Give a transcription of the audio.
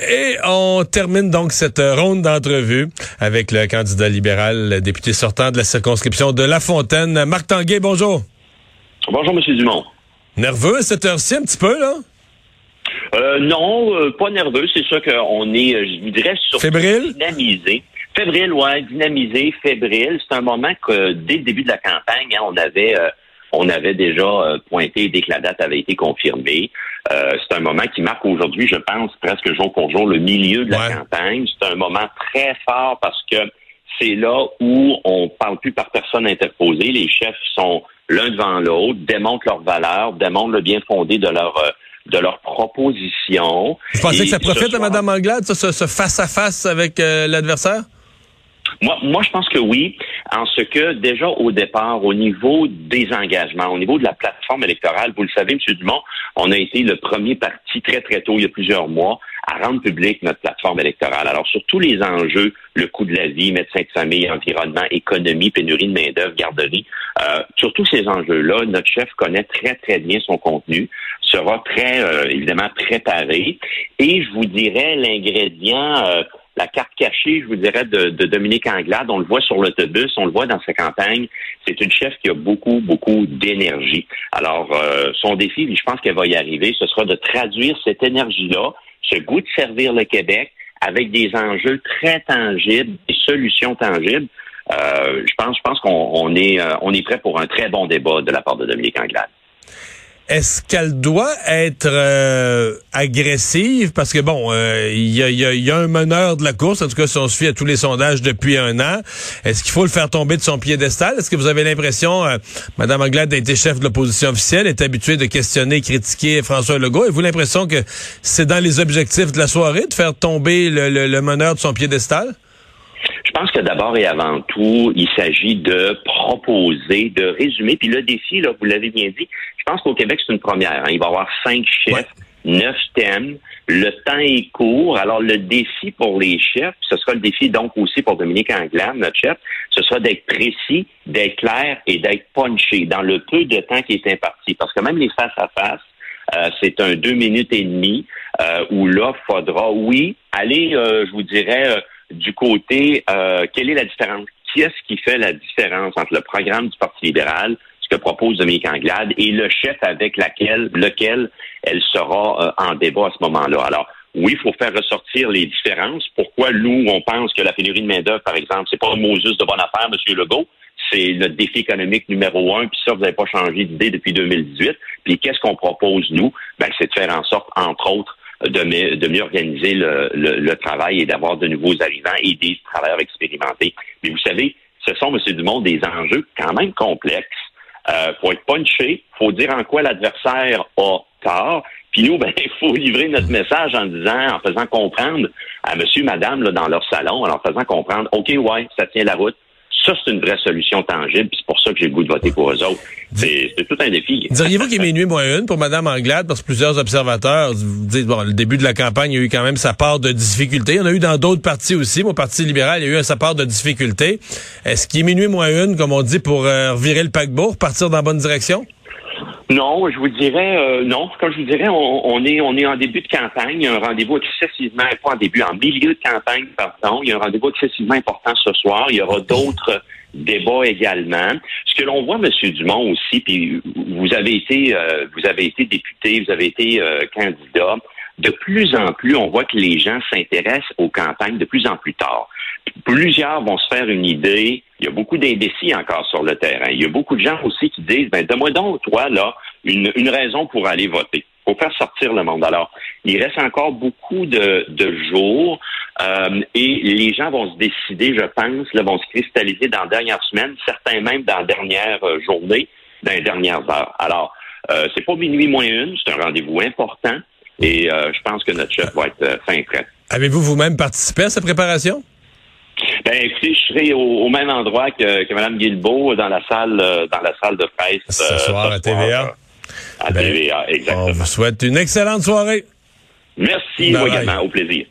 Et on termine donc cette ronde d'entrevue avec le candidat libéral, le député sortant de la circonscription de La Fontaine, Marc Tanguay. Bonjour. Bonjour, M. Dumont. Nerveux à cette heure-ci, un petit peu, là? Euh, non, euh, pas nerveux. C'est ça qu'on est, euh, je dirais, surtout Fébrile? dynamisé. Fébrile, ouais, dynamisé, fébrile. C'est un moment que, dès le début de la campagne, hein, on avait... On avait déjà euh, pointé dès que la date avait été confirmée. Euh, c'est un moment qui marque aujourd'hui, je pense, presque jour pour jour, le milieu de la Ouais. campagne. C'est un moment très fort parce que c'est là où on parle plus par personne interposée. Les chefs sont l'un devant l'autre, démontrent leurs valeurs, démontrent le bien fondé de leur euh, de leurs propositions. Vous pensez que ça profite à Mme Anglade, ça, ce ce face-à-face avec euh, l'adversaire? Moi, moi, je pense que oui, en ce que déjà au départ, au niveau des engagements, au niveau de la plateforme électorale, vous le savez, M. Dumont, on a été le premier parti très, très tôt, il y a plusieurs mois, à rendre public notre plateforme électorale. Alors, sur tous les enjeux, le coût de la vie, médecins de famille, environnement, économie, pénurie de main-d'œuvre, garderie, euh, sur tous ces enjeux-là, notre chef connaît très, très bien son contenu, sera très, euh, évidemment, préparé. Et je vous dirais l'ingrédient, euh, la carte cachée, je vous dirais, de, de Dominique Anglade. On le voit sur l'autobus, on le voit dans sa campagne. C'est une chef qui a beaucoup, beaucoup d'énergie. Alors, euh, son défi, je pense qu'elle va y arriver, ce sera de traduire cette énergie-là, ce goût de servir le Québec avec des enjeux très tangibles, des solutions tangibles. Euh, je pense, je pense qu'on on est, euh, on est prêt pour un très bon débat de la part de Dominique Anglade. Est-ce qu'elle doit être euh, agressive? Parce que bon, euh, il y, a, y a- un meneur de la course, en tout cas si on fie à tous les sondages depuis un an. Est-ce qu'il faut le faire tomber de son piédestal? Est-ce que vous avez l'impression, euh, Mme Anglade a été chef de l'opposition officielle, est habituée de questionner critiquer François Legault? Avez-vous l'impression que c'est dans les objectifs de la soirée de faire tomber le meneur de son piédestal? Je pense que d'abord et avant tout, il s'agit de proposer, de résumer. Puis le défi, là, vous l'avez bien dit, je pense qu'au Québec, c'est une première. hein. Il va y avoir cinq chefs, Ouais. neuf thèmes. Le temps est court. Alors, le défi pour les chefs, ce sera le défi donc aussi pour Dominique Anglade, notre chef, ce sera d'être précis, d'être clair et d'être punché dans le peu de temps qui est imparti. Parce que même les face-à-face, euh, c'est un deux minutes et demie euh, où là, faudra, oui, aller, euh, je vous dirais, euh, du côté, euh, quelle est la différence? Qu'est-ce qui fait la différence entre le programme du Parti libéral, ce que propose Dominique Anglade, et le chef avec laquelle, lequel elle sera euh, en débat à ce moment-là? Alors, oui, il faut faire ressortir les différences. Pourquoi nous, on pense que la pénurie de main-d'œuvre, par exemple, c'est pas un Moses de bonne affaire, M. Legault, c'est le défi économique numéro un, puis ça, vous n'avez pas changé d'idée depuis 2018. Puis qu'est-ce qu'on propose, nous? Ben, c'est de faire en sorte, entre autres, de, mieux- de mieux organiser le, le- le travail et d'avoir de nouveaux arrivants et des travailleurs expérimentés. Mais vous savez, ce sont, M. Dumont, des enjeux quand même complexes. Euh, faut être punché, faut dire en quoi l'adversaire a tort. Puis nous, ben, il faut livrer notre message en disant, en faisant comprendre à monsieur, madame, là, dans leur salon, en leur faisant comprendre, OK, ouais, ça tient la route. Ça, c'est une vraie solution tangible, puis c'est pour ça que j'ai le goût de voter pour eux autres. C'est tout un défi. Diriez-vous qu'il est minuit moins une pour Mme Anglade, parce que plusieurs observateurs vous disent, bon, le début de la campagne, il y a eu quand même sa part de difficultés. Il y en a eu dans d'autres partis aussi. Mon Parti libéral, il y a eu sa part de difficultés. Est-ce qu'il est minuit moins une, comme on dit, pour euh, revirer le paquebot, partir dans la bonne direction? Non, je vous dirais euh, non. Comme je vous dirais, on, est on est en début de campagne. Il y a un rendez-vous excessivement pas en début, en milieu de campagne, pardon. Il y a un rendez-vous excessivement important ce soir. Il y aura d'autres débats également. Ce que l'on voit, M. Dumont aussi, puis vous avez été euh, vous avez été député, vous avez été euh, candidat. De plus en plus, on voit que les gens s'intéressent aux campagnes de plus en plus tard. Plusieurs vont se faire une idée. Il y a beaucoup d'indécis encore sur le terrain. Il y a beaucoup de gens aussi qui disent, ben, donne-moi donc, toi, là, une, une raison pour aller voter. Faut faire sortir le monde. Alors, il reste encore beaucoup de, de jours euh, et les gens vont se décider, je pense, là, vont se cristalliser dans la dernière semaine, certains même dans la dernière euh, journée, dans les dernières heures. Alors, euh, c'est pas minuit moins une, c'est un rendez-vous important et euh, je pense que notre chef va être euh, fin prêt. Avez-vous vous-même participé à sa préparation? Ben écoutez, je serai au, au même endroit que, que Mme Guilbeault dans la salle euh, dans la salle de presse Ce euh, soir à TVA. euh, à Ben, TVA, On exactement. vous souhaite une excellente soirée. Merci bye. également, au plaisir.